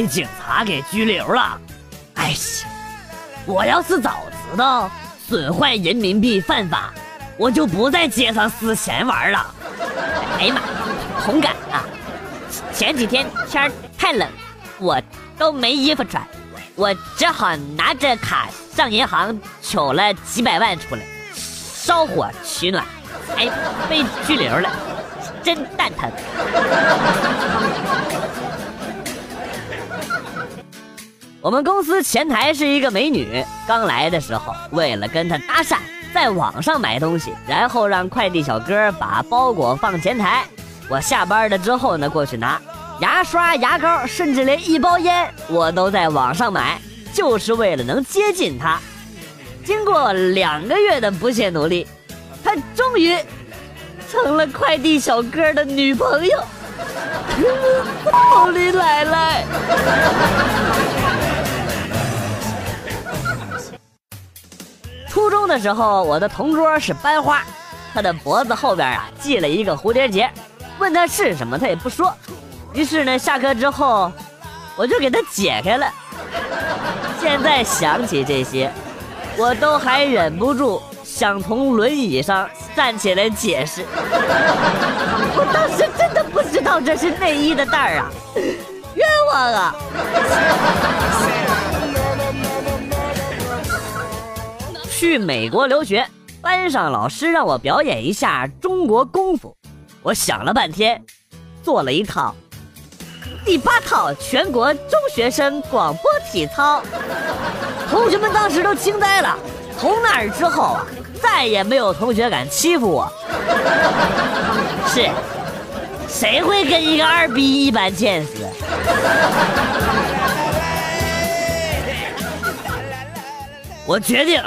被警察给拘留了。哎呀，我要是早知道损坏人民币犯法，我就不在街上撕钱玩了。哎呀妈，同感啊！前几天天太冷，我都没衣服穿，我只好拿着卡上银行取了几百万出来，烧火取暖。哎，被拘留了，真蛋疼。我们公司前台是一个美女，刚来的时候，为了跟她搭讪，在网上买东西，然后让快递小哥把包裹放前台。我下班了之后呢，过去拿牙刷、牙膏，甚至连一包烟，我都在网上买，就是为了能接近她。经过两个月的不懈努力，她终于成了快递小哥的女朋友。奥利奶奶。初中的时候，我的同桌是班花，他的脖子后边啊系了一个蝴蝶结，问他是什么，他也不说。于是呢，下课之后，我就给他解开了。现在想起这些，我都还忍不住想从轮椅上站起来解释。我当时真的不知道这是内衣的带儿啊，冤枉啊！去美国留学，班上老师让我表演一下中国功夫，我想了半天，做了一套第八套全国中学生广播体操，同学们当时都惊呆了。从那儿之后啊，再也没有同学敢欺负我。是，谁会跟一个二逼一般见识？我决定。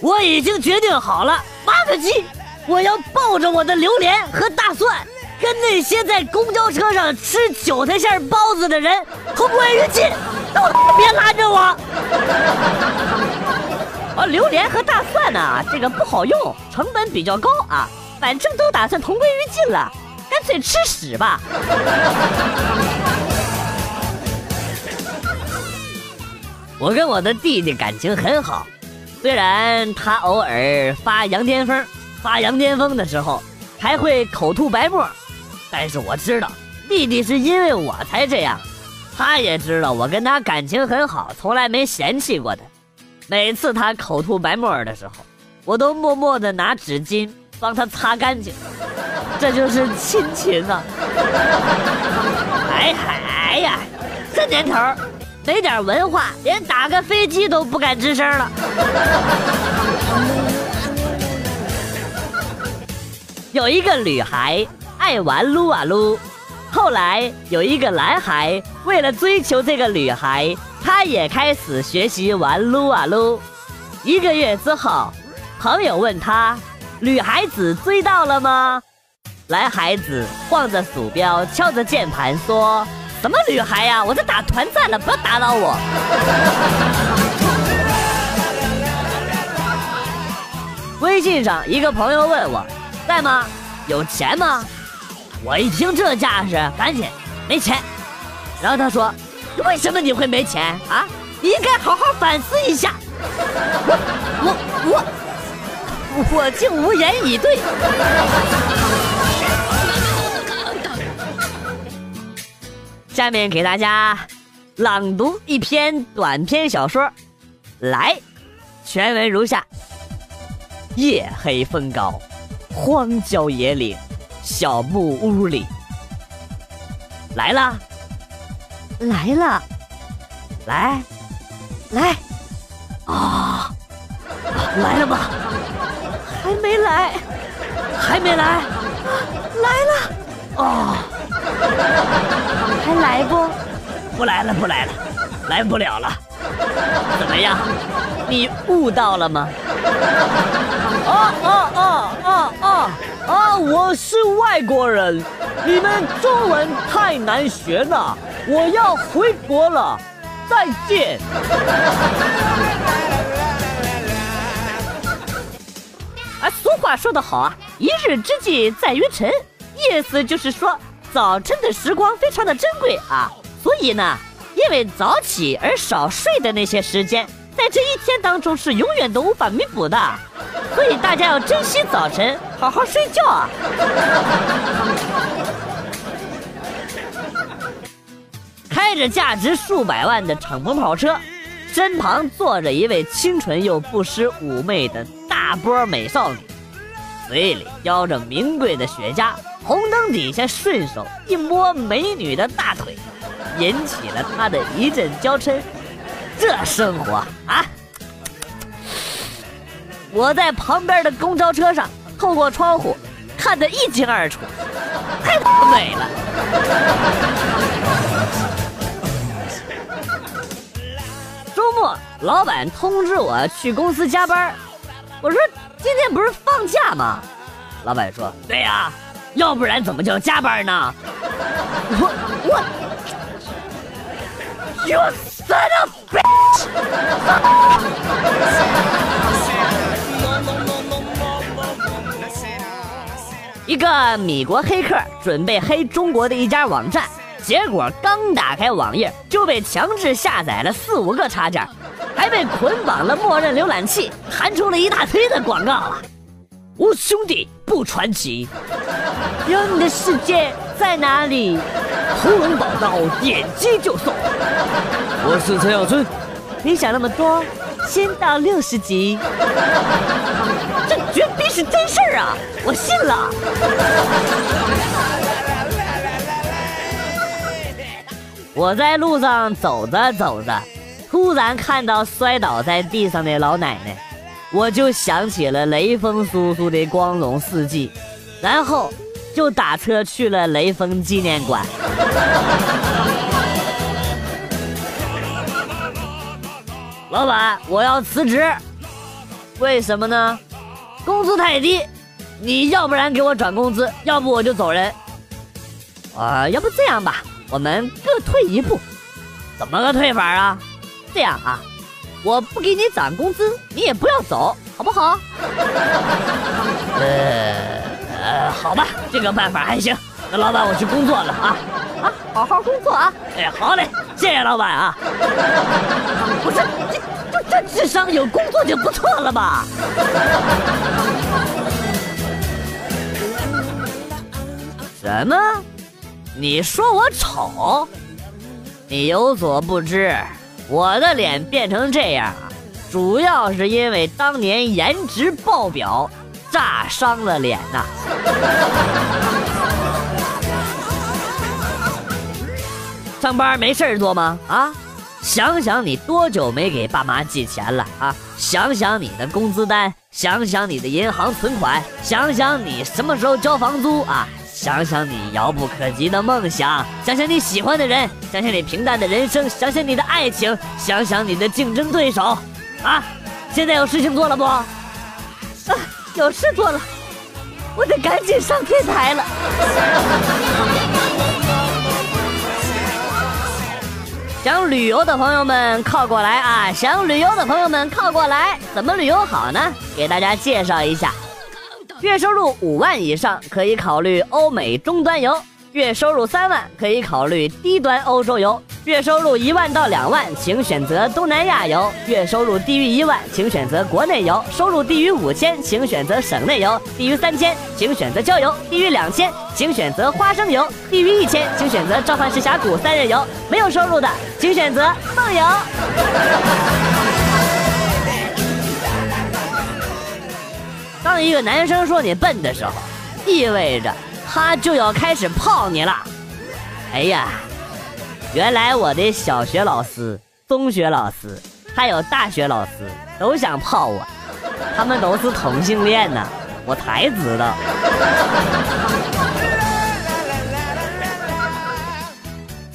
我已经决定好了，妈个鸡！我要抱着我的榴莲和大蒜，跟那些在公交车上吃韭菜馅包子的人同归于尽，都别拦着我！啊，榴莲和大蒜呢？这个不好用，成本比较高啊。反正都打算同归于尽了，干脆吃屎吧！我跟我的弟弟感情很好。虽然他偶尔发羊癫疯，发羊癫疯的时候还会口吐白沫，但是我知道弟弟是因为我才这样。他也知道我跟他感情很好，从来没嫌弃过他。每次他口吐白沫的时候，我都默默的拿纸巾帮他擦干净。这就是亲情啊！哎 嗨哎呀，这年头。没点文化，连打个飞机都不敢吱声了。有一个女孩爱玩撸啊撸，后来有一个男孩为了追求这个女孩，他也开始学习玩撸啊撸。一个月之后，朋友问他：“女孩子追到了吗？”男孩子晃着鼠标，敲着键盘说。什么女孩呀！我在打团战呢，不要打扰我。微信上一个朋友问我，在吗？有钱吗？我一听这架势，赶紧没钱。然后他说：“为什么你会没钱啊？你应该好好反思一下。” 我我我我竟无言以对。下面给大家朗读一篇短篇小说，来，全文如下：夜黑风高，荒郊野岭，小木屋里，来啦，来了，来，来，啊，来了吗？还没来，还没来，来了，啊。还来不？不来了，不来了，来不了了。怎么样？你悟到了吗？啊啊啊啊啊啊！我是外国人，你们中文太难学了，我要回国了，再见。啊，俗话说得好啊，一日之计在于晨，意思就是说。早晨的时光非常的珍贵啊，所以呢，因为早起而少睡的那些时间，在这一天当中是永远都无法弥补的。所以大家要珍惜早晨，好好睡觉啊！开着价值数百万的敞篷跑车，身旁坐着一位清纯又不失妩媚的大波美少女，嘴里叼着名贵的雪茄，红灯底下顺手一摸美女的大腿，引起了他的一阵娇嗔。这生活啊！我在旁边的公交车上，透过窗户看得一清二楚，太美了。周末，老板通知我去公司加班，我说今天不是放假吗？老板说：“对呀，要不然怎么叫加班呢？”我我，You son of bitch！一个米国黑客准备黑中国的一家网站，结果刚打开网页就被强制下载了四五个插件，还被捆绑了默认浏览器，弹出了一大堆的广告啊！我兄弟不传奇，有你的世界在哪里？屠龙宝刀，点击就送。我是陈小春，别想那么多，先到六十集。这绝逼是真事儿啊！我信了。我在路上走着走着，突然看到摔倒在地上的老奶奶，我就想起了雷锋叔叔的光荣事迹，然后就打车去了雷锋纪念馆。老板，我要辞职。为什么呢？工资太低，你要不然给我转工资，要不我就走人。啊，要不这样吧，我们各退一步。怎么个退法啊？这样啊，我不给你涨工资，你也不要走，好不好？呃呃，好吧，这个办法还行。那老板，我去工作了啊啊，好好工作啊！哎，好嘞，谢谢老板啊。不是，这这这智商，有工作就不错了吧？什么？你说我丑？你有所不知，我的脸变成这样，主要是因为当年颜值爆表，炸伤了脸呐。上班没事做吗？啊，想想你多久没给爸妈寄钱了啊？想想你的工资单，想想你的银行存款，想想你什么时候交房租啊？想想你遥不可及的梦想，想想你喜欢的人，想想你平淡的人生，想想你的爱情，想想你的竞争对手，啊！现在有事情做了不？啊，有事做了，我得赶紧上天台了。想旅游的朋友们靠过来啊！想旅游的朋友们靠过来，怎么旅游好呢？给大家介绍一下：月收入五万以上可以考虑欧美中端游；月收入三万可以考虑低端欧洲游；月收入一万到两万，请选择东南亚游；月收入低于一万，请选择国内游；收入低于五千，请选择省内游；低于三千，请选择郊游；低于两千，请选择花生油；低于一千，请选择召唤师峡谷三日游。没有收入的，请选择梦游。当一个男生说你笨的时候，意味着他就要开始泡你了。哎呀！原来我的小学老师、中学老师，还有大学老师都想泡我，他们都是同性恋呢，我才知道。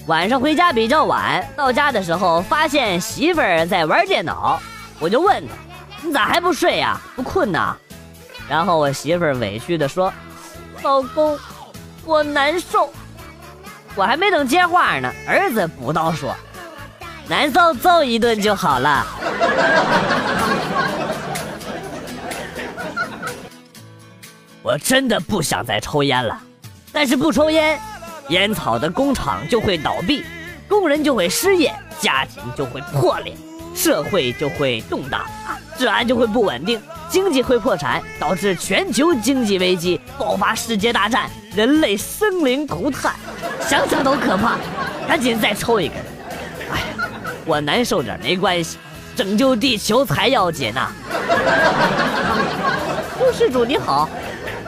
晚上回家比较晚，到家的时候发现媳妇儿在玩电脑，我就问她：“你咋还不睡呀？不困呐？”然后我媳妇儿委屈的说：“老公，我难受。”我还没等接话呢，儿子补刀说：“难受揍一顿就好了。”我真的不想再抽烟了，但是不抽烟，烟草的工厂就会倒闭，工人就会失业，家庭就会破裂，社会就会动荡，治安就会不稳定，经济会破产，导致全球经济危机爆发世界大战，人类生灵涂炭，想想都可怕。赶紧再抽一根。哎呀，我难受点没关系，拯救地球才要紧呐。救世主你好，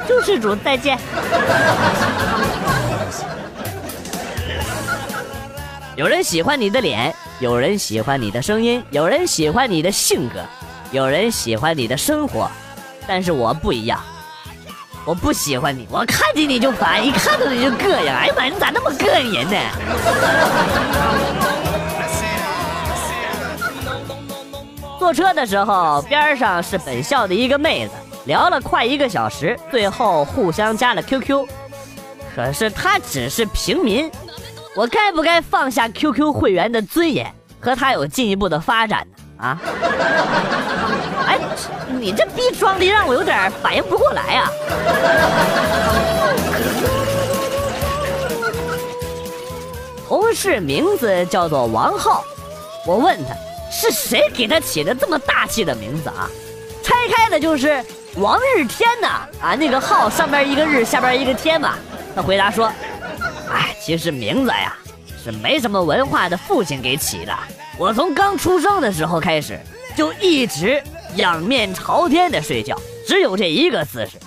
救世主再见。有人喜欢你的脸，有人喜欢你的声音，有人喜欢你的性格，有人喜欢你的生活，但是我不一样，我不喜欢你，我看见你就烦，一看到你就膈应。哎呀妈，你咋那么膈应人呢？坐车的时候，边上是本校的一个妹子，聊了快一个小时，最后互相加了 QQ，可是她只是平民。我该不该放下 QQ 会员的尊严，和她有进一步的发展呢？啊？哎，你这逼装的让我有点反应不过来呀！同事名字叫做王浩，我问他是谁给他起的这么大气的名字啊？拆开的就是王日天呐！啊，那个浩上边一个日，下边一个天嘛。他回答说。哎，其实名字呀，是没什么文化的父亲给起的。我从刚出生的时候开始，就一直仰面朝天的睡觉，只有这一个姿势。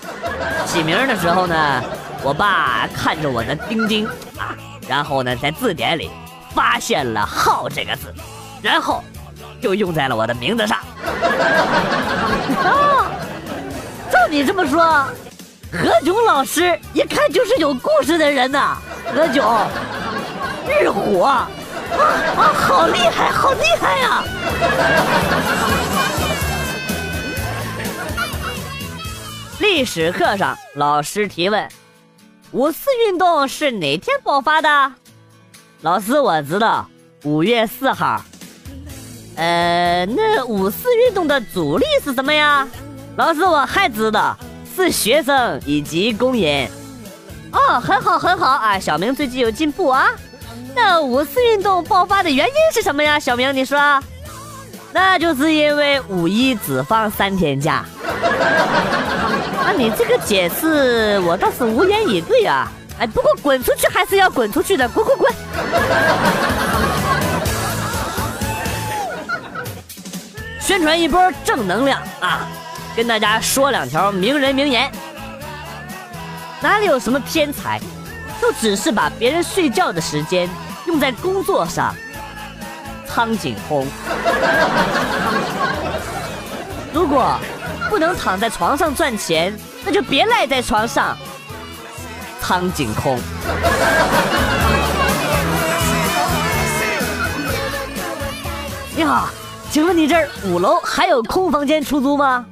起名的时候呢，我爸看着我的丁丁啊，然后呢，在字典里发现了“浩”这个字，然后就用在了我的名字上。啊，照你这么说，何炅老师一看就是有故事的人呐。何炅，日火啊啊！好厉害，好厉害呀！历史课上，老师提问：五四运动是哪天爆发的？老师，我知道，五月四号。呃，那五四运动的主力是什么呀？老师，我还知道，是学生以及工人。哦，很好很好啊，小明最近有进步啊。那五四运动爆发的原因是什么呀？小明，你说？那就是因为五一只放三天假。啊，你这个解释我倒是无言以对啊。哎，不过滚出去还是要滚出去的，滚滚滚！宣传一波正能量啊，跟大家说两条名人名言。哪里有什么天才，都只是把别人睡觉的时间用在工作上。苍井空，如果不能躺在床上赚钱，那就别赖在床上。苍井空，你好，请问你这儿五楼还有空房间出租吗？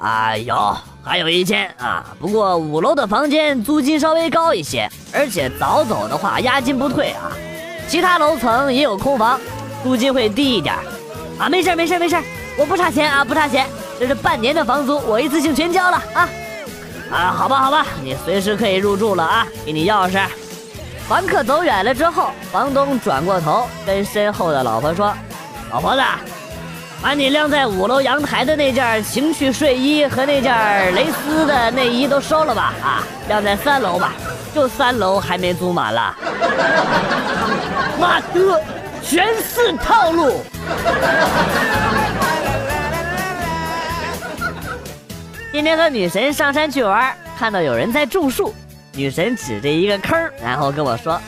啊，有。还有一间啊，不过五楼的房间租金稍微高一些，而且早走的话押金不退啊。其他楼层也有空房，租金会低一点。啊，没事没事没事，我不差钱啊，不差钱，这是半年的房租，我一次性全交了啊。啊，好吧好吧，你随时可以入住了啊，给你钥匙。房客走远了之后，房东转过头跟身后的老婆说：“老婆子。”把你晾在五楼阳台的那件情趣睡衣和那件蕾丝的内衣都收了吧，啊，晾在三楼吧，就三楼还没租满了。妈的，全是套路！今天和女神上山去玩，看到有人在种树，女神指着一个坑，然后跟我说：“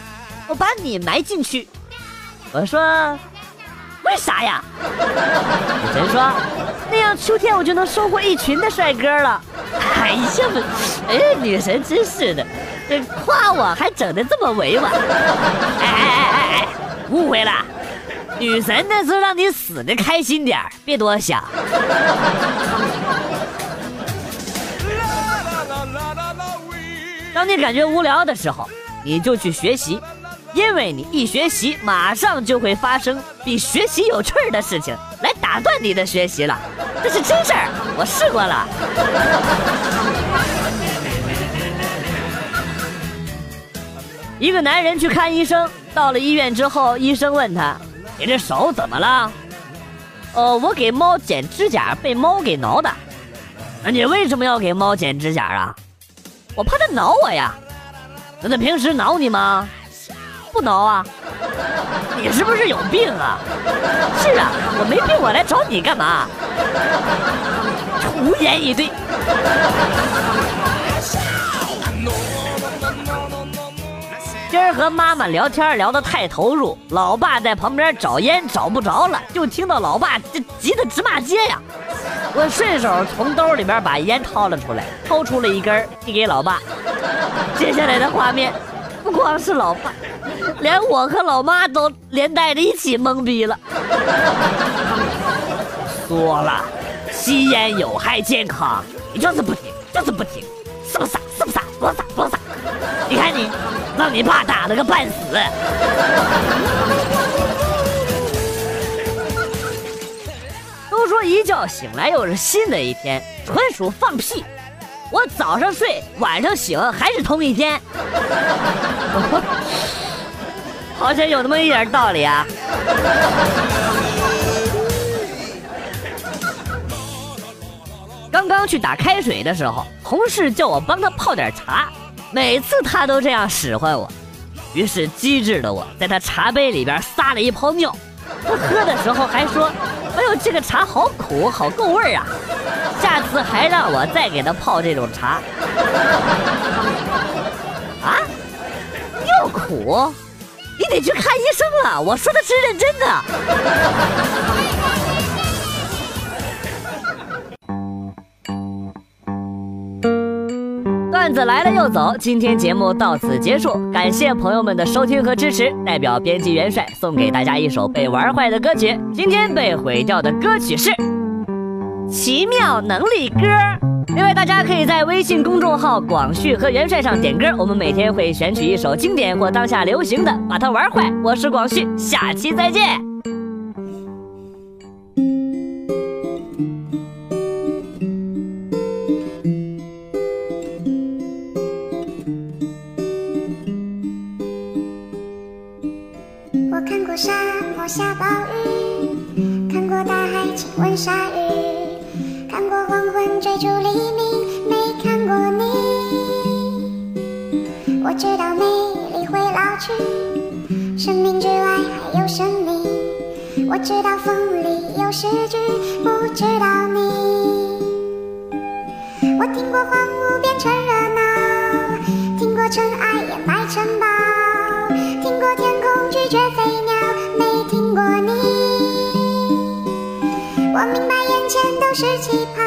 我把你埋进去。”我说。为啥呀？女神说：“那样秋天我就能收获一群的帅哥了。”哎呀，哎，女神真是的，这夸我还整的这么委婉。哎哎哎哎哎，误会了，女神那是让你死的开心点别多想。当你感觉无聊的时候，你就去学习。因为你一学习，马上就会发生比学习有趣儿的事情来打断你的学习了，这是真事儿，我试过了。一个男人去看医生，到了医院之后，医生问他：“你这手怎么了？”“哦，我给猫剪指甲，被猫给挠的。”“那你为什么要给猫剪指甲啊？”“我怕它挠我呀。”“那它平时挠你吗？”“不挠啊。”“你是不是有病啊？”“是啊，我没病，我来找你干嘛？”胡言一堆。今儿和妈妈聊天聊得太投入，老爸在旁边找烟找不着了，就听到老爸这急得直骂街呀。我顺手从兜里边把烟掏了出来，掏出了一根递给老爸。接下来的画面，不光是老爸，连我和老妈都连带着一起懵逼了。说了，吸烟有害健康，你就是不听，就是不听，是不是？是不是？多傻多傻！你看你。让你爸打了个半死。都说一觉醒来又是新的一天，纯属放屁！我早上睡，晚上醒，还是同一天。好像有那么一点道理啊。刚刚去打开水的时候，同事叫我帮他泡点茶。每次他都这样使唤我，于是机智的我在他茶杯里边撒了一泡尿。他喝的时候还说：“哎呦，这个茶好苦，好够味儿啊！”下次还让我再给他泡这种茶。啊？又苦？你得去看医生了。我说的是认真的。段子来了又走，今天节目到此结束，感谢朋友们的收听和支持。代表编辑元帅送给大家一首被玩坏的歌曲，今天被毁掉的歌曲是《奇妙能力歌》。另外，大家可以在微信公众号“广旭和元帅”上点歌，我们每天会选取一首经典或当下流行的，把它玩坏。我是广旭，下期再见。我看过沙漠下暴雨，看过大海亲吻鲨鱼，追逐黎明，没看过你。我知道美丽会老去，生命之外还有生命。我知道风里有诗句，不知道你。我听过荒芜变成热闹，听过尘埃掩埋城堡，听过天空拒绝飞鸟。没听过你我明白，眼前都是气泡，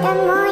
所谓